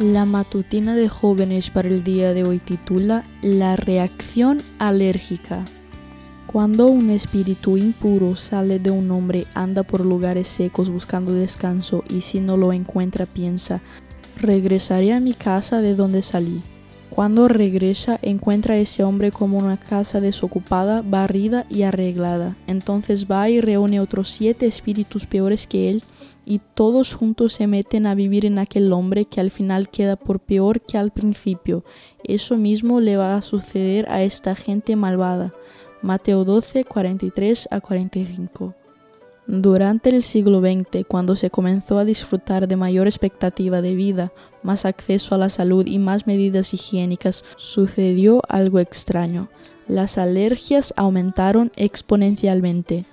La matutina de jóvenes para el día de hoy titula La reacción alérgica. Cuando un espíritu impuro sale de un hombre, anda por lugares secos buscando descanso y si no lo encuentra piensa, regresaré a mi casa de donde salí. Cuando regresa, encuentra a ese hombre como una casa desocupada, barrida y arreglada. Entonces va y reúne otros siete espíritus peores que él, y todos juntos se meten a vivir en aquel hombre que al final queda por peor que al principio. Eso mismo le va a suceder a esta gente malvada. Mateo 12, 43 a 45. Durante el siglo XX, cuando se comenzó a disfrutar de mayor expectativa de vida, más acceso a la salud y más medidas higiénicas, sucedió algo extraño. Las alergias aumentaron exponencialmente.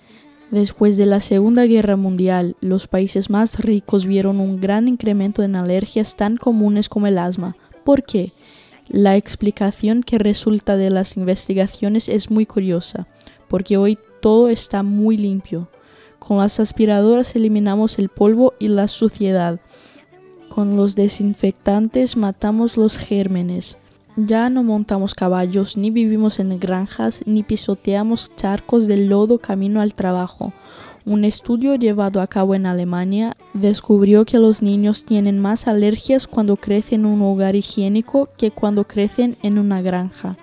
Después de la Segunda Guerra Mundial, los países más ricos vieron un gran incremento en alergias tan comunes como el asma. ¿Por qué? La explicación que resulta de las investigaciones es muy curiosa, porque hoy todo está muy limpio. Con las aspiradoras eliminamos el polvo y la suciedad. Con los desinfectantes matamos los gérmenes. Ya no montamos caballos, ni vivimos en granjas, ni pisoteamos charcos de lodo camino al trabajo. Un estudio llevado a cabo en Alemania descubrió que los niños tienen más alergias cuando crecen en un hogar higiénico que cuando crecen en una granja.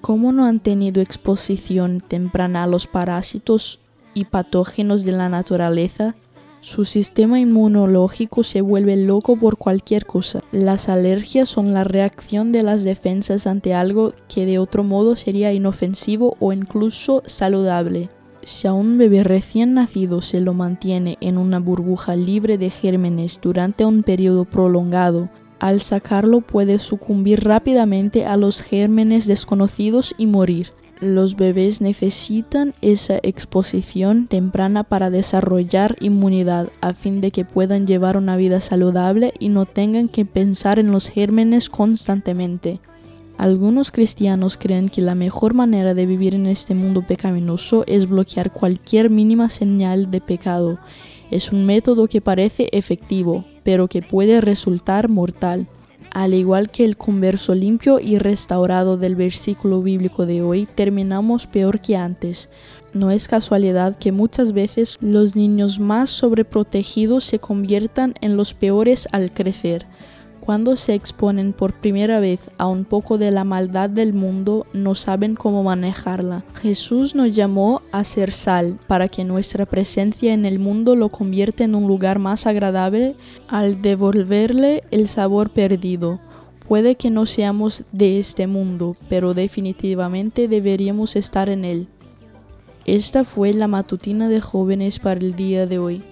Como no han tenido exposición temprana a los parásitos y patógenos de la naturaleza, su sistema inmunológico se vuelve loco por cualquier cosa. Las alergias son la reacción de las defensas ante algo que de otro modo sería inofensivo o incluso saludable. Si a un bebé recién nacido se lo mantiene en una burbuja libre de gérmenes durante un periodo prolongado, al sacarlo puede sucumbir rápidamente a los gérmenes desconocidos y morir. Los bebés necesitan esa exposición temprana para desarrollar inmunidad a fin de que puedan llevar una vida saludable y no tengan que pensar en los gérmenes constantemente. Algunos cristianos creen que la mejor manera de vivir en este mundo pecaminoso es bloquear cualquier mínima señal de pecado. Es un método que parece efectivo, pero que puede resultar mortal. Al igual que el converso limpio y restaurado del versículo bíblico de hoy, terminamos peor que antes. No es casualidad que muchas veces los niños más sobreprotegidos se conviertan en los peores al crecer. Cuando se exponen por primera vez a un poco de la maldad del mundo, no saben cómo manejarla. Jesús nos llamó a ser sal para que nuestra presencia en el mundo lo convierta en un lugar más agradable al devolverle el sabor perdido. Puede que no seamos de este mundo, pero definitivamente deberíamos estar en él. Esta fue la matutina de jóvenes para el día de hoy.